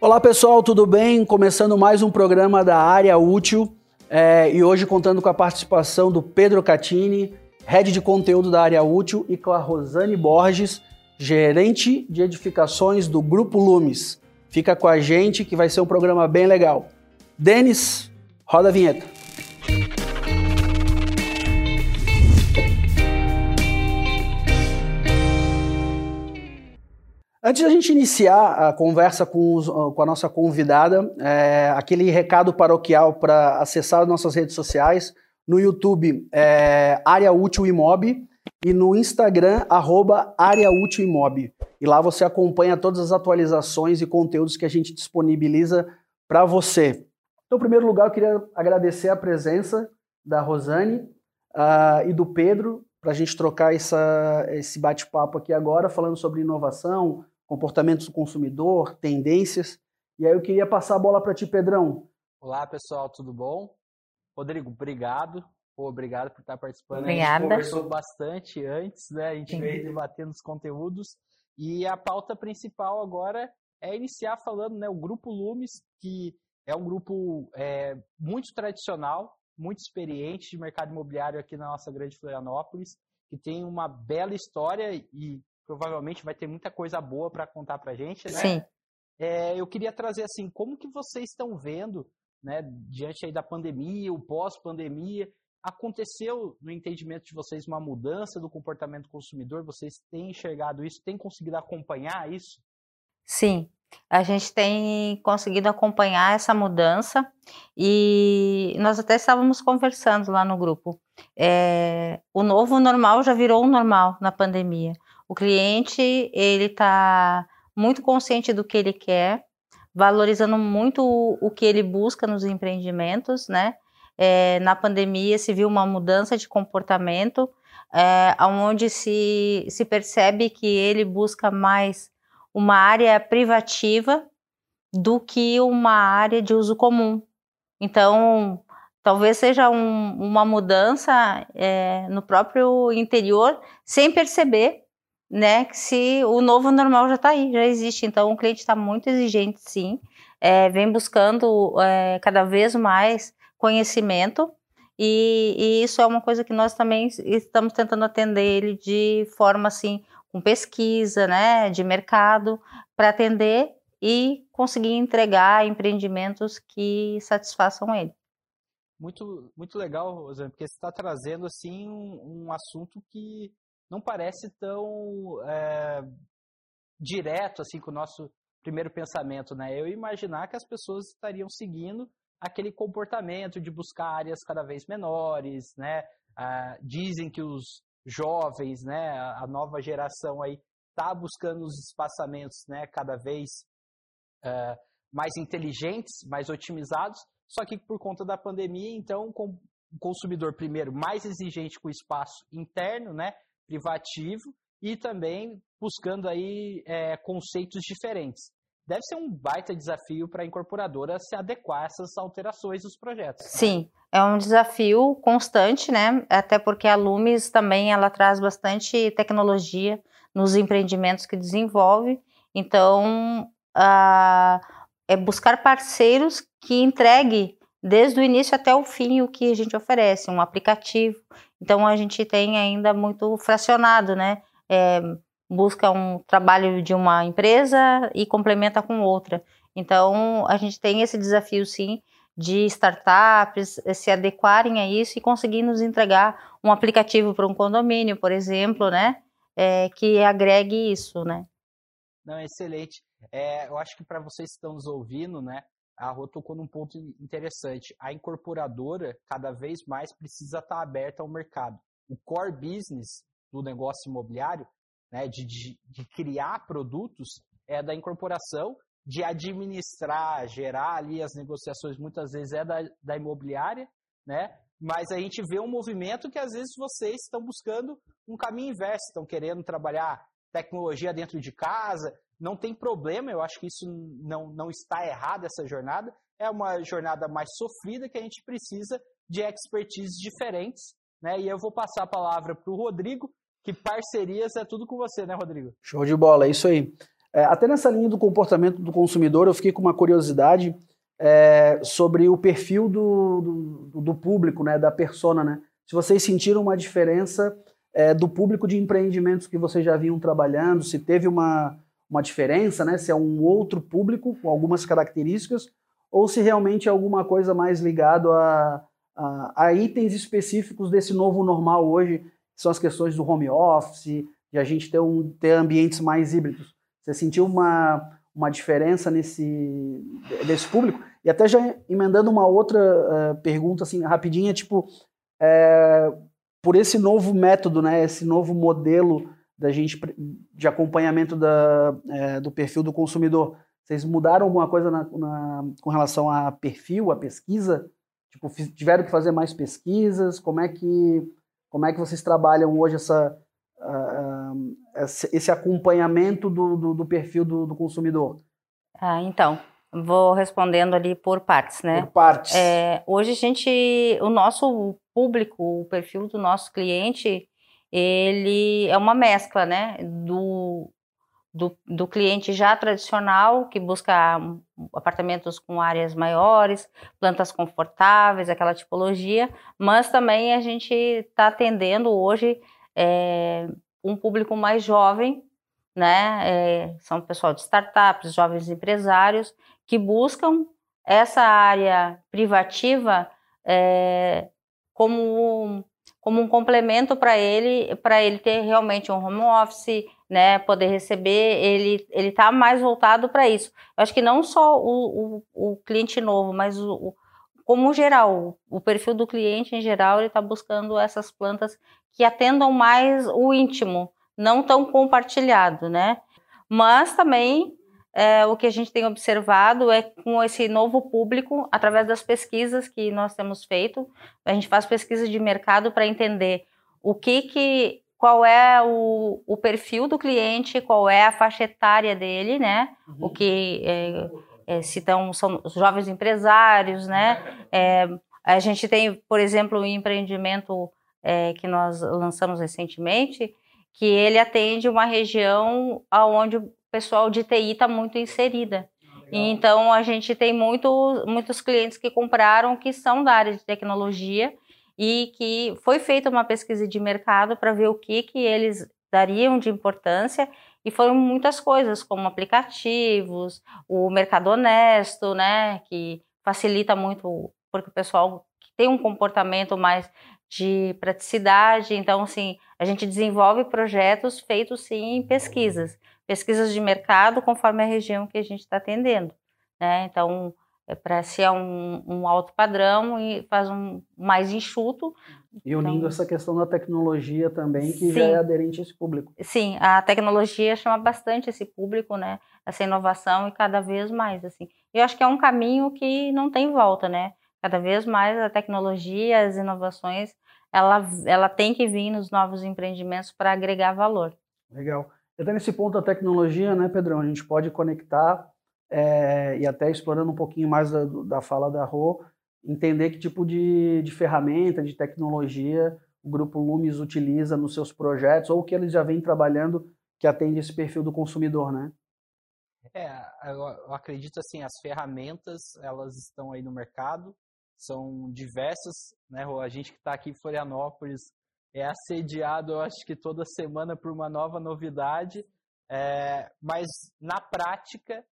Olá pessoal, tudo bem? Começando mais um programa da Área Útil é, e hoje contando com a participação do Pedro Catini, head de conteúdo da Área Útil, e com a Rosane Borges, gerente de edificações do Grupo Lumes. Fica com a gente que vai ser um programa bem legal. Denis, roda a vinheta. Antes da gente iniciar a conversa com, os, com a nossa convidada, é, aquele recado paroquial para acessar nossas redes sociais. No YouTube, é, Área Útil Imob, e no Instagram, arroba Área Útil Imob. E lá você acompanha todas as atualizações e conteúdos que a gente disponibiliza para você. Então, em primeiro lugar, eu queria agradecer a presença da Rosane uh, e do Pedro para a gente trocar essa, esse bate-papo aqui agora, falando sobre inovação, comportamentos do consumidor, tendências. E aí eu queria passar a bola para ti, Pedrão. Olá, pessoal, tudo bom? Rodrigo, obrigado. Pô, obrigado por estar participando. Obrigada. A gente conversou bastante antes, né? A gente Sim. veio debatendo os conteúdos. E a pauta principal agora é iniciar falando, né? O Grupo Lumes, que é um grupo é, muito tradicional, muito experiente de mercado imobiliário aqui na nossa grande Florianópolis, que tem uma bela história e provavelmente vai ter muita coisa boa para contar para gente, né? Sim. É, eu queria trazer assim, como que vocês estão vendo, né, diante aí da pandemia, o pós-pandemia, aconteceu no entendimento de vocês uma mudança do comportamento do consumidor? Vocês têm enxergado isso? Têm conseguido acompanhar isso? Sim, a gente tem conseguido acompanhar essa mudança e nós até estávamos conversando lá no grupo. É, o novo normal já virou um normal na pandemia. O cliente, ele está muito consciente do que ele quer, valorizando muito o, o que ele busca nos empreendimentos, né? É, na pandemia se viu uma mudança de comportamento, é, onde se, se percebe que ele busca mais uma área privativa do que uma área de uso comum. Então, talvez seja um, uma mudança é, no próprio interior, sem perceber, né, que se o novo normal já está aí, já existe. Então, o cliente está muito exigente, sim, é, vem buscando é, cada vez mais conhecimento e, e, isso é uma coisa que nós também estamos tentando atender ele de forma assim, com pesquisa, né, de mercado, para atender e conseguir entregar empreendimentos que satisfaçam ele. Muito, muito legal, Rosane, porque você está trazendo assim um, um assunto que não parece tão é, direto assim com o nosso primeiro pensamento, né? Eu imaginar que as pessoas estariam seguindo aquele comportamento de buscar áreas cada vez menores, né? Ah, dizem que os jovens, né, a nova geração aí está buscando os espaçamentos, né, cada vez uh, mais inteligentes, mais otimizados. Só que por conta da pandemia, então, com o consumidor primeiro mais exigente com o espaço interno, né, privativo e também buscando aí é, conceitos diferentes. Deve ser um baita desafio para a incorporadora se adequar a essas alterações dos projetos. Sim, é um desafio constante, né? Até porque a Lumes também ela traz bastante tecnologia nos empreendimentos que desenvolve. Então, a, é buscar parceiros que entregue desde o início até o fim o que a gente oferece, um aplicativo. Então a gente tem ainda muito fracionado, né? É, busca um trabalho de uma empresa e complementa com outra. Então a gente tem esse desafio sim de startups se adequarem a isso e conseguir nos entregar um aplicativo para um condomínio, por exemplo, né? É, que agregue isso, né? Não, excelente. É, eu acho que para vocês que estão nos ouvindo, né? a Rô tocou num ponto interessante. A incorporadora, cada vez mais, precisa estar aberta ao mercado. O core business do negócio imobiliário, né, de, de, de criar produtos, é da incorporação, de administrar, gerar ali as negociações, muitas vezes é da, da imobiliária, né? Mas a gente vê um movimento que às vezes vocês estão buscando um caminho inverso, estão querendo trabalhar tecnologia dentro de casa, não tem problema, eu acho que isso não, não está errado, essa jornada. É uma jornada mais sofrida que a gente precisa de expertise diferentes. Né? E eu vou passar a palavra para o Rodrigo, que parcerias é tudo com você, né, Rodrigo? Show de bola, é isso aí. É, até nessa linha do comportamento do consumidor, eu fiquei com uma curiosidade é, sobre o perfil do, do, do, público, né, da persona, né? Se vocês sentiram uma diferença é, do público de empreendimentos que vocês já vinham trabalhando, se teve uma, uma diferença, né? Se é um outro público com algumas características, ou se realmente é alguma coisa mais ligado a, a, a itens específicos desse novo normal hoje, são as questões do home office, de a gente ter, um, ter ambientes mais híbridos. Você sentiu uma, uma diferença nesse desse público? E até já emendando uma outra uh, pergunta assim rapidinha, tipo, é, por esse novo método, né, esse novo modelo da gente de acompanhamento da, é, do perfil do consumidor, vocês mudaram alguma coisa na, na, com relação a perfil, a pesquisa? Tipo, tiveram que fazer mais pesquisas? Como é que como é que vocês trabalham hoje essa, uh, esse acompanhamento do, do, do perfil do, do consumidor? Ah, então, vou respondendo ali por partes, né? Por partes. É, hoje a gente, o nosso público, o perfil do nosso cliente, ele é uma mescla, né? Do, do, do, cliente já tradicional, que busca apartamentos com áreas maiores, plantas confortáveis, aquela tipologia, mas também a gente está atendendo hoje é, um público mais jovem, né? É, são pessoal de startups, jovens empresários, que buscam essa área privativa é, como, como um complemento para ele, para ele ter realmente um home office, né, poder receber, ele ele está mais voltado para isso. Eu acho que não só o, o, o cliente novo, mas o, o como geral, o perfil do cliente em geral, ele está buscando essas plantas que atendam mais o íntimo, não tão compartilhado, né? Mas também é, o que a gente tem observado é com esse novo público, através das pesquisas que nós temos feito, a gente faz pesquisa de mercado para entender o que que qual é o, o, perfil do cliente, qual é a faixa etária dele, né? Uhum. O que é, é, se tão, são os jovens empresários, né? É, a gente tem, por exemplo, um empreendimento é, que nós lançamos recentemente, que ele atende uma região onde o pessoal de TI está muito inserida. Então, a gente tem muito, muitos clientes que compraram que são da área de tecnologia e que foi feita uma pesquisa de mercado para ver o que, que eles dariam de importância e foram muitas coisas, como aplicativos, o mercado honesto, né, que facilita muito, porque o pessoal tem um comportamento mais de praticidade, então, assim, a gente desenvolve projetos feitos, sim, em pesquisas, pesquisas de mercado conforme a região que a gente está atendendo, né, então, é para ser um, um, alto padrão e faz um mais enxuto. E unindo então, essa questão da tecnologia também, que sim, já é aderente a esse público. Sim, a tecnologia chama bastante esse público, né? Essa inovação e cada vez mais, assim. Eu acho que é um caminho que não tem volta, né? Cada vez mais a tecnologia, as inovações, ela, ela tem que vir nos novos empreendimentos para agregar valor. Legal. Até nesse ponto da tecnologia, né, Pedrão, a gente pode conectar é, e até explorando um pouquinho mais da, da fala da Rô, entender que tipo de, de ferramenta, de tecnologia o Grupo Lumes utiliza nos seus projetos ou que eles já vêm trabalhando que atende esse perfil do consumidor, né? É, eu acredito assim, as ferramentas, elas estão aí no mercado, são diversas, né? A gente que está aqui em Florianópolis é assediado, eu acho que toda semana por uma nova novidade, é, mas na prática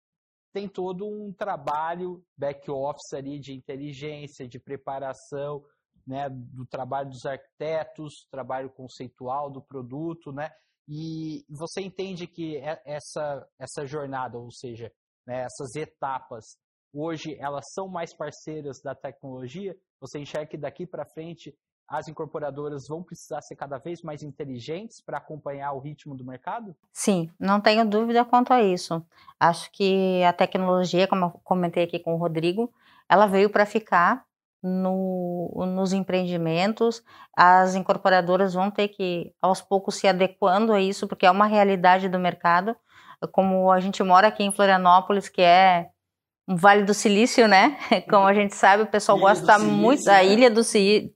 tem todo um trabalho back-office ali de inteligência, de preparação, né, do trabalho dos arquitetos, trabalho conceitual do produto, né, e você entende que essa, essa jornada, ou seja, né, essas etapas, hoje elas são mais parceiras da tecnologia? Você enxerga que daqui para frente as incorporadoras vão precisar ser cada vez mais inteligentes para acompanhar o ritmo do mercado? Sim, não tenho dúvida quanto a isso. Acho que a tecnologia, como eu comentei aqui com o Rodrigo, ela veio para ficar no, nos empreendimentos. As incorporadoras vão ter que, aos poucos, se adequando a isso, porque é uma realidade do mercado. Como a gente mora aqui em Florianópolis, que é um Vale do Silício, né? Como a gente sabe, o pessoal ilha gosta muito da né? Ilha do,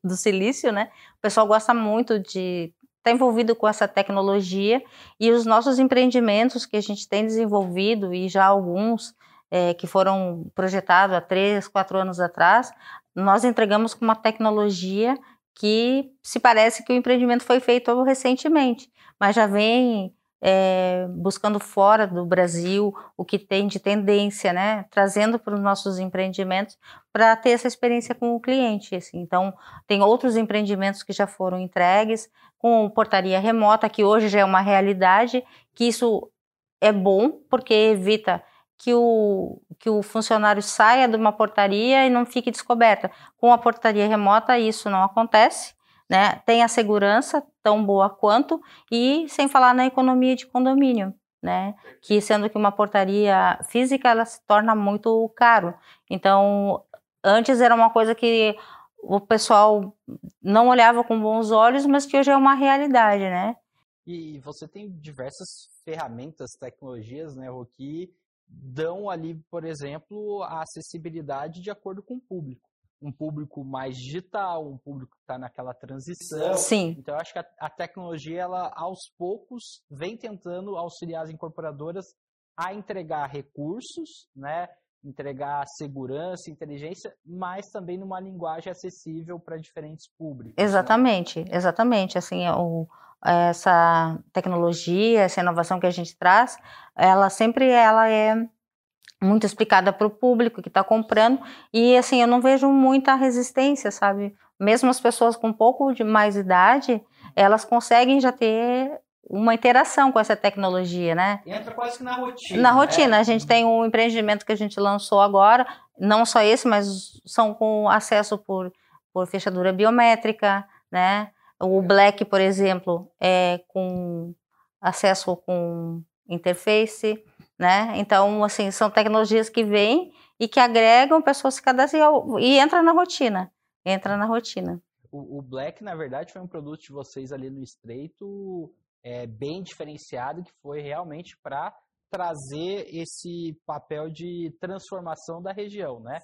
do Silício, né? O pessoal gosta muito de está envolvido com essa tecnologia e os nossos empreendimentos que a gente tem desenvolvido e já alguns é, que foram projetados há três, quatro anos atrás, nós entregamos com uma tecnologia que se parece que o empreendimento foi feito recentemente, mas já vem é, buscando fora do Brasil o que tem de tendência, né? Trazendo para os nossos empreendimentos para ter essa experiência com o cliente. Assim. Então, tem outros empreendimentos que já foram entregues com portaria remota, que hoje já é uma realidade, que isso é bom porque evita que o, que o funcionário saia de uma portaria e não fique descoberta. Com a portaria remota, isso não acontece né? Tem a segurança tão boa quanto e sem falar na economia de condomínio, né? Que sendo que uma portaria física ela se torna muito caro. Então, antes era uma coisa que o pessoal não olhava com bons olhos, mas que hoje é uma realidade, né? E você tem diversas ferramentas, tecnologias, né, que dão ali, por exemplo, a acessibilidade de acordo com o público um público mais digital, um público que está naquela transição. Sim. Então, eu acho que a, a, tecnologia, ela aos poucos, vem tentando auxiliar as incorporadoras a entregar recursos, né? entregar segurança, inteligência, mas também numa linguagem acessível para diferentes públicos. Exatamente, né? exatamente. Assim, o, essa tecnologia, essa inovação que a gente traz, ela sempre ela é muito explicada para o público que está comprando e assim eu não vejo muita resistência, sabe? Mesmo as pessoas com um pouco de mais idade, elas conseguem já ter uma interação com essa tecnologia, né? Entra quase que na rotina. Na rotina, né? a gente tem um empreendimento que a gente lançou agora, não só esse, mas são com acesso por, por fechadura biométrica, né? O Black, por exemplo, é com acesso com interface né? Então, assim, são tecnologias que vêm e que agregam pessoas se cadastram e entra na rotina, entra na rotina. O, o, Black, na verdade, foi um produto de vocês ali no Estreito é, bem diferenciado, que foi realmente para trazer esse papel de transformação da região, né?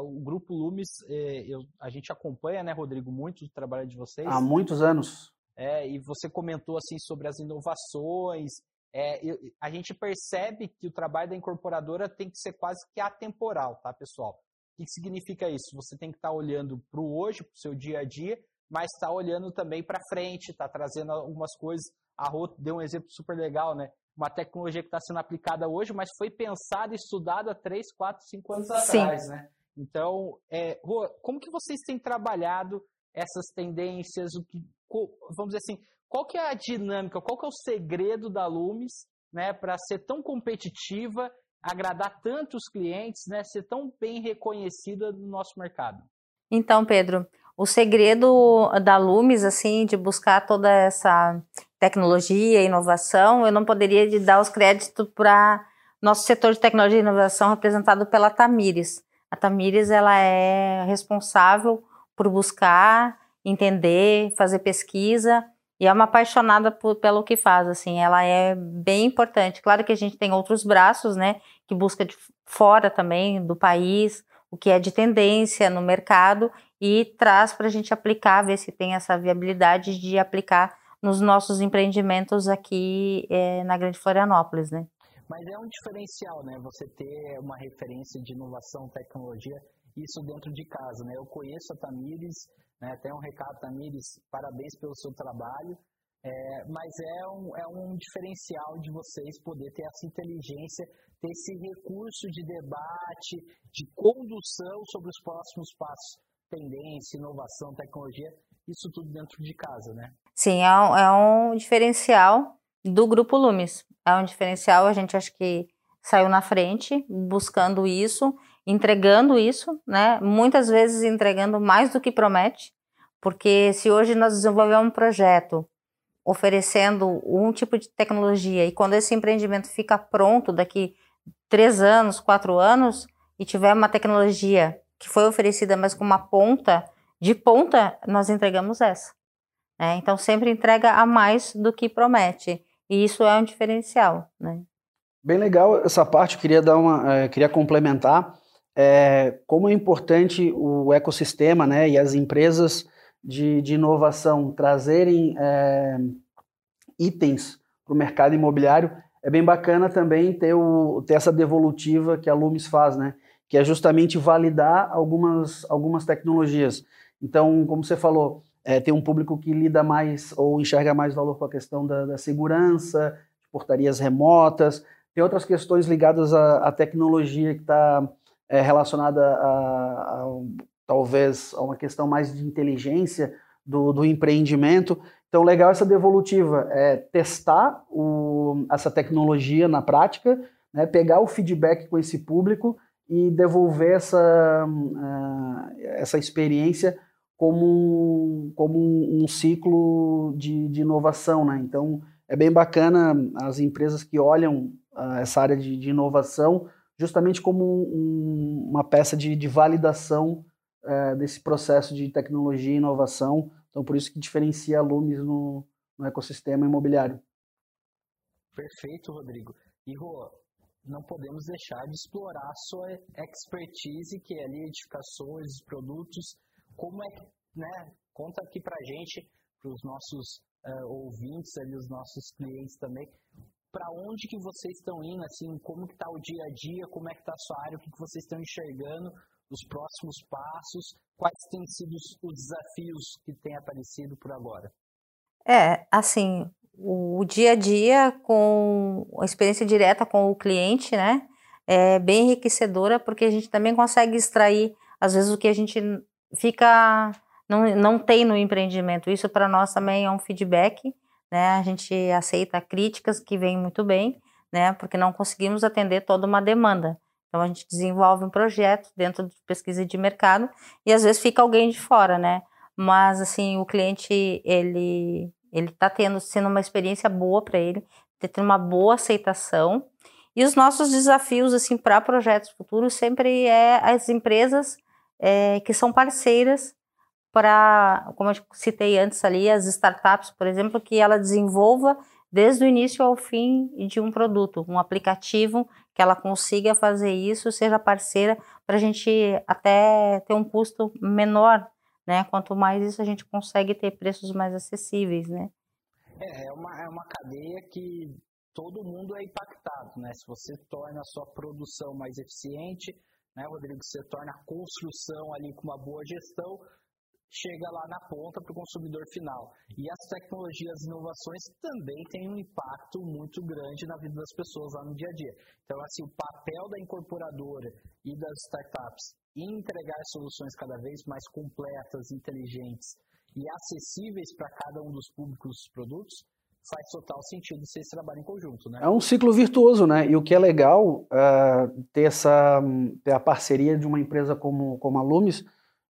o Grupo Lumes, é, eu, a gente acompanha, né, Rodrigo, muito o trabalho de vocês. Há muitos anos. É, e você comentou assim sobre as inovações é, a gente percebe que o trabalho da incorporadora tem que ser quase que atemporal, tá, pessoal? O que significa isso? Você tem que estar tá olhando para o hoje, para o seu dia a dia, mas está olhando também para frente, está trazendo algumas coisas. A Rô deu um exemplo super legal, né? Uma tecnologia que está sendo aplicada hoje, mas foi pensada e estudada há 3, 4, 5 anos Sim. atrás, né? Então, é, Rô, como que vocês têm trabalhado essas tendências, o que, vamos dizer assim, qual que é a dinâmica, qual que é o segredo da Lumes né, para ser tão competitiva, agradar tantos clientes, né, ser tão bem reconhecida no nosso mercado? Então, Pedro, o segredo da Lumes, assim, de buscar toda essa tecnologia inovação, eu não poderia dar os créditos para nosso setor de tecnologia e inovação representado pela Tamires. A Tamires, ela é responsável por buscar, entender, fazer pesquisa e é uma apaixonada por, pelo que faz, assim, ela é bem importante. Claro que a gente tem outros braços, né, que busca de fora também do país, o que é de tendência no mercado e traz para a gente aplicar, ver se tem essa viabilidade de aplicar nos nossos empreendimentos aqui é, na Grande Florianópolis, né. Mas é um diferencial, né, você ter uma referência de inovação, tecnologia, isso dentro de casa, né. Eu conheço a Tamires, né? Tem um recado, Tamires, parabéns pelo seu trabalho. É, mas é um, é um diferencial de vocês poder ter essa inteligência, ter esse recurso de debate, de condução sobre os próximos passos, tendência, inovação, tecnologia, isso tudo dentro de casa, né? Sim, é um, é um diferencial do Grupo Lumes. É um diferencial, a gente acha que saiu na frente buscando isso, entregando isso, né? Muitas vezes entregando mais do que promete, porque se hoje nós desenvolvemos um projeto oferecendo um tipo de tecnologia e quando esse empreendimento fica pronto daqui três anos, quatro anos e tiver uma tecnologia que foi oferecida, mas com uma ponta de ponta, nós entregamos essa. Né? Então sempre entrega a mais do que promete e isso é um diferencial, né? Bem legal essa parte. Queria dar uma, é, queria complementar é, como é importante o ecossistema, né, e as empresas de, de inovação trazerem é, itens para o mercado imobiliário, é bem bacana também ter, o, ter essa devolutiva que a Lumis faz, né? Que é justamente validar algumas, algumas tecnologias. Então, como você falou, é, tem um público que lida mais ou enxerga mais valor com a questão da, da segurança, portarias remotas, tem outras questões ligadas à, à tecnologia que está é, relacionada a, a, talvez a uma questão mais de inteligência do, do empreendimento. Então, legal essa devolutiva é testar o, essa tecnologia na prática, né, pegar o feedback com esse público e devolver essa, uh, essa experiência como, como um, um ciclo de, de, inovação. Né? Então, é bem bacana as empresas que olham uh, essa área de, de, inovação justamente como um, uma peça de, de validação uh, desse processo de tecnologia e inovação então, por isso que diferencia a Lumes no, no ecossistema imobiliário. Perfeito, Rodrigo. E, Rô, não podemos deixar de explorar a sua expertise, que é ali edificações, produtos. Como é que, né, conta aqui pra gente, para os nossos uh, ouvintes, ali, os nossos clientes também, para onde que vocês estão indo, assim, como que está o dia a dia, como é que está a sua área, o que, que vocês estão enxergando os próximos passos, quais têm sido os desafios que têm aparecido por agora? É, assim, o dia a dia com a experiência direta com o cliente, né, é bem enriquecedora porque a gente também consegue extrair às vezes o que a gente fica não, não tem no empreendimento. Isso para nós também é um feedback, né? A gente aceita críticas que vêm muito bem, né? Porque não conseguimos atender toda uma demanda. Então a gente desenvolve um projeto dentro de pesquisa de mercado e às vezes fica alguém de fora, né? Mas assim, o cliente ele ele está tendo sendo uma experiência boa para ele, tá tendo uma boa aceitação. E os nossos desafios assim para projetos futuros sempre é as empresas é, que são parceiras para, como eu citei antes ali, as startups, por exemplo, que ela desenvolva desde o início ao fim de um produto, um aplicativo que ela consiga fazer isso, seja parceira, para a gente até ter um custo menor, né? Quanto mais isso a gente consegue ter preços mais acessíveis, né? É, é uma, é uma cadeia que todo mundo é impactado, né? Se você torna a sua produção mais eficiente, né, Rodrigo, você torna a construção ali com uma boa gestão, chega lá na ponta para o consumidor final. E as tecnologias e inovações também têm um impacto muito grande na vida das pessoas lá no dia a dia. Então, assim, o papel da incorporadora e das startups em entregar soluções cada vez mais completas, inteligentes e acessíveis para cada um dos públicos dos produtos faz total sentido se esse trabalho em conjunto, né? É um ciclo virtuoso, né? E o que é legal uh, ter essa ter a parceria de uma empresa como, como a Lumis,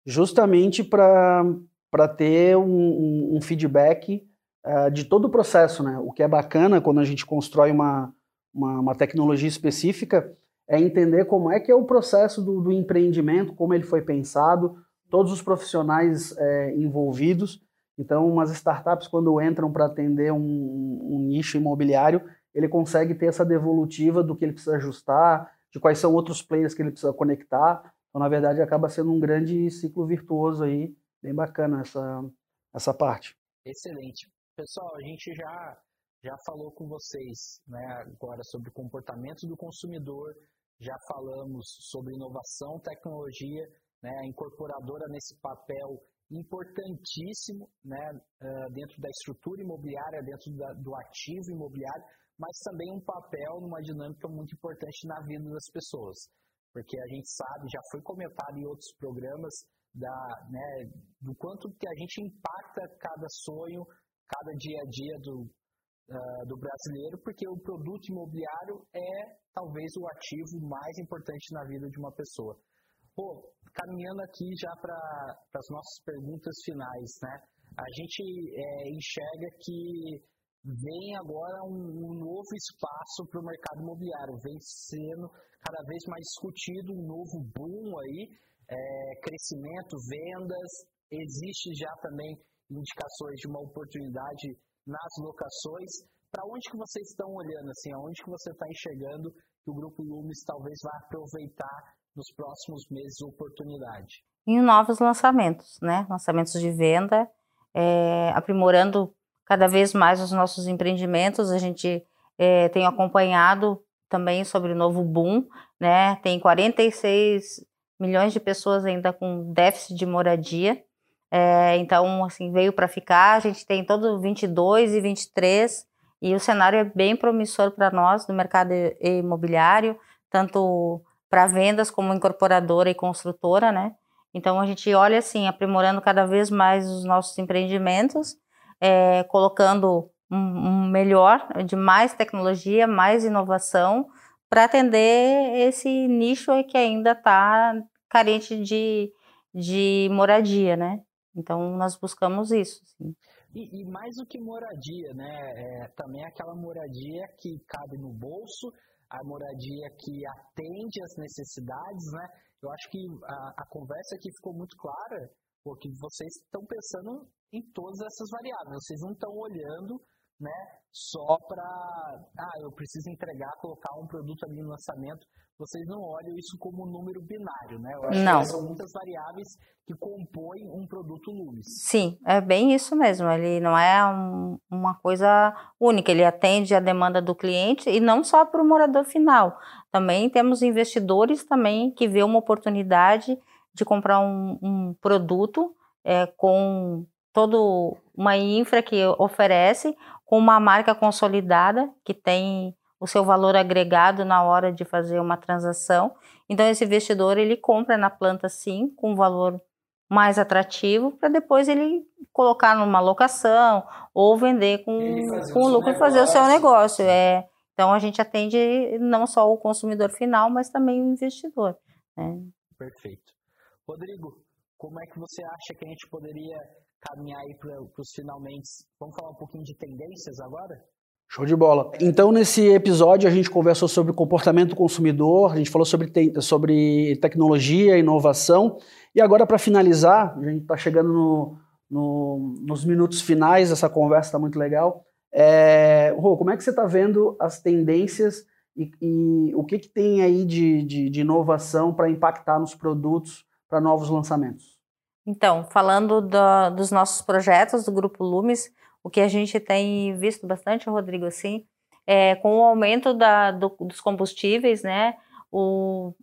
justamente para ter um, um, feedback uh, de todo o processo. Né? O que é bacana quando a gente constrói uma, uma, uma, tecnologia específica é entender como é que é o processo do, do empreendimento, como ele foi pensado, todos os profissionais é, envolvidos. Então, umas startups, quando entram para atender um, um, nicho imobiliário, ele consegue ter essa devolutiva do que ele precisa ajustar, de quais são outros players que ele precisa conectar, então, na verdade, acaba sendo um grande ciclo virtuoso aí, bem bacana essa, essa parte. Excelente. Pessoal, a gente já, já falou com vocês né, agora sobre o comportamento do consumidor, já falamos sobre inovação, tecnologia, né, a incorporadora nesse papel importantíssimo né, dentro da estrutura imobiliária, dentro da, do ativo imobiliário, mas também um papel numa dinâmica muito importante na vida das pessoas porque a gente sabe, já foi comentado em outros programas, da, né, do quanto que a gente impacta cada sonho, cada dia a dia do, uh, do brasileiro, porque o produto imobiliário é talvez o ativo mais importante na vida de uma pessoa. Pô, caminhando aqui já para as nossas perguntas finais, né? A gente é, enxerga que vem agora um, um novo espaço para o mercado imobiliário, vem sendo cada vez mais discutido, um novo boom aí, é, crescimento, vendas, existe já também indicações de uma oportunidade nas locações. Para onde que vocês estão olhando, assim, aonde que você está enxergando que o Grupo Lumes talvez vá aproveitar nos próximos meses oportunidade? Em novos lançamentos, né? Lançamentos de venda, é, aprimorando cada vez mais os nossos empreendimentos. A gente é, tem acompanhado também sobre o novo boom, né? Tem 46 milhões de pessoas ainda com déficit de moradia. É, então, assim, veio para ficar. A gente tem todo 22 e 23 e o cenário é bem promissor para nós no mercado imobiliário, tanto para vendas como incorporadora e construtora, né? Então a gente olha assim, aprimorando cada vez mais os nossos empreendimentos, é, colocando um, um, melhor, de mais tecnologia, mais inovação, para atender esse nicho que ainda está carente de, de moradia, né? Então nós buscamos isso. Sim. E, e, mais do que moradia, né? É, também aquela moradia que cabe no bolso, a moradia que atende às necessidades, né? Eu acho que a, a conversa aqui ficou muito clara, porque vocês estão pensando em todas essas variáveis. Vocês não estão olhando né, só para, ah, eu preciso entregar, colocar um produto ali no lançamento. Vocês não olham isso como um número binário, né? Eu acho não. que são muitas variáveis que compõem um produto Lumis. Sim, é bem isso mesmo. Ele não é um, uma coisa única, ele atende a demanda do cliente e não só para o morador final. Também temos investidores também que vê uma oportunidade de comprar um, um produto é, com todo uma infra que oferece, com uma marca consolidada que tem o seu valor agregado na hora de fazer uma transação. Então esse investidor ele compra na planta sim com valor mais atrativo para depois ele colocar numa locação ou vender com, com lucro e fazer o seu negócio. É, então a gente atende não só o consumidor final, mas também o investidor. Né? Perfeito. Rodrigo, como é que você acha que a gente poderia caminhar aí para os finalmente? Vamos falar um pouquinho de tendências agora? Show de bola. Então, nesse episódio, a gente conversou sobre comportamento do consumidor, a gente falou sobre, te sobre tecnologia, inovação. E agora, para finalizar, a gente está chegando no, no, nos minutos finais, essa conversa está muito legal. É, Rô, como é que você está vendo as tendências e, e, o que, que tem aí de, de, de inovação para impactar nos produtos para novos lançamentos? Então, falando do, dos nossos projetos do Grupo Lumes, o que a gente tem visto bastante, Rodrigo, assim, é com o aumento da, do, dos combustíveis, né, o,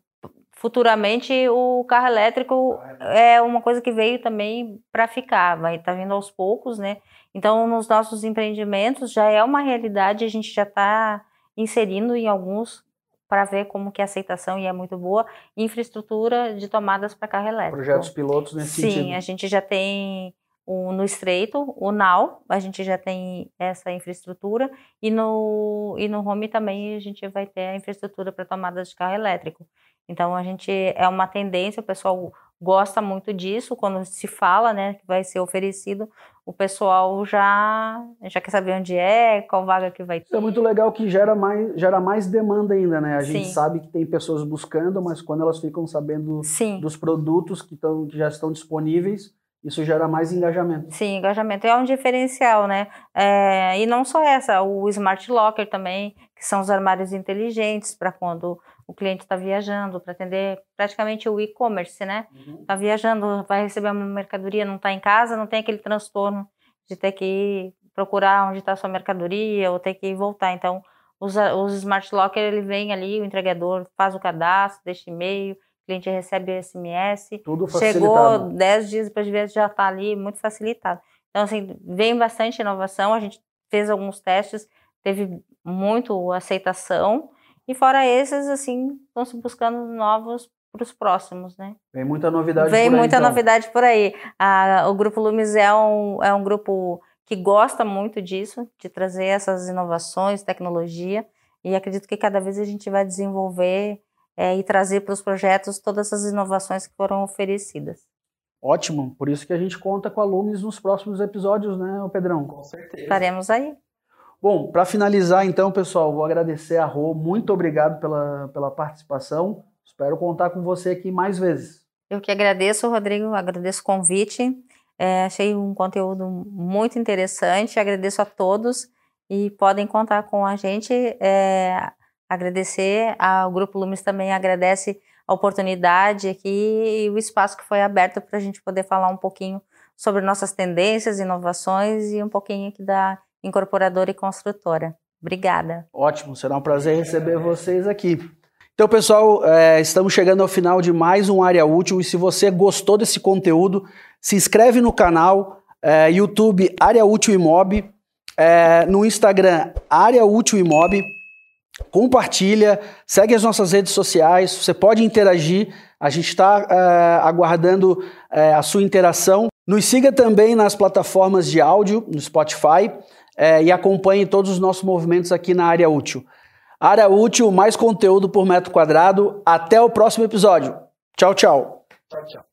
futuramente o carro elétrico é uma coisa que veio também para ficar, vai estar tá vindo aos poucos, né, então nos nossos empreendimentos já é uma realidade, a gente já está inserindo em alguns para ver como que a aceitação e é muito boa, infraestrutura de tomadas para carro elétrico. Projetos pilotos nesse Sim, sentido. Sim, a gente já tem o, no Estreito, o NAU, a gente já tem essa infraestrutura e no, e no Home também a gente vai ter a infraestrutura para tomadas de carro elétrico. Então a gente é uma tendência, o pessoal gosta muito disso quando se fala, né, que vai ser oferecido, o pessoal já já quer saber onde é, qual vaga que vai ter. É muito legal que gera mais gera mais demanda ainda, né? A Sim. gente sabe que tem pessoas buscando, mas quando elas ficam sabendo Sim. dos produtos que, tão, que já estão disponíveis, isso gera mais engajamento. Sim, engajamento é um diferencial, né? É, e não só essa, o Smart Locker também, que são os armários inteligentes para quando o cliente está viajando, para atender praticamente o e-commerce, né? Está uhum. Tá viajando, vai receber uma mercadoria, não está em casa, não tem aquele transtorno de ter que ir procurar onde está a sua mercadoria ou ter que voltar. Então, os, os Smart Locker, ele vem ali, o entregador faz o cadastro, deixa e-mail, cliente recebe o SMS. Tudo facilitado. Chegou 10 dias depois de ver, já está ali, muito facilitado. Então, assim, vem bastante inovação. A gente fez alguns testes, teve muito aceitação. E fora esses, assim, estão se buscando novos para os próximos, né? Vem muita novidade Vem por aí, muita então. novidade por aí. A, o Grupo Lumes é um, é um grupo que gosta muito disso, de trazer essas inovações, tecnologia, e acredito que cada vez a gente vai desenvolver é, e trazer para os projetos todas essas inovações que foram oferecidas. Ótimo, por isso que a gente conta com alunos nos próximos episódios, né, Pedrão? Com certeza. Estaremos aí. Bom, para finalizar então, pessoal, vou agradecer a Rô, muito obrigado pela, pela participação, espero contar com você aqui mais vezes. Eu que agradeço, Rodrigo, agradeço o convite, é, achei um conteúdo muito interessante, agradeço a todos. E podem contar com a gente. É, agradecer ao Grupo Lumes também agradece a oportunidade aqui e o espaço que foi aberto para a gente poder falar um pouquinho sobre nossas tendências, inovações e um pouquinho aqui da incorporadora e construtora. Obrigada. Ótimo, será um prazer receber vocês aqui. Então, pessoal, é, estamos chegando ao final de mais um Área Útil e se você gostou desse conteúdo, se inscreve no canal é, YouTube Área Útil Imob, é, no Instagram Área Útil Imob, compartilha, segue as nossas redes sociais, você pode interagir, a gente está é, aguardando é, a sua interação. Nos siga também nas plataformas de áudio, no Spotify, é, e acompanhe todos os nossos movimentos aqui na área útil. Área útil, mais conteúdo por metro quadrado. Até o próximo episódio. Tchau, tchau. Tchau, tchau.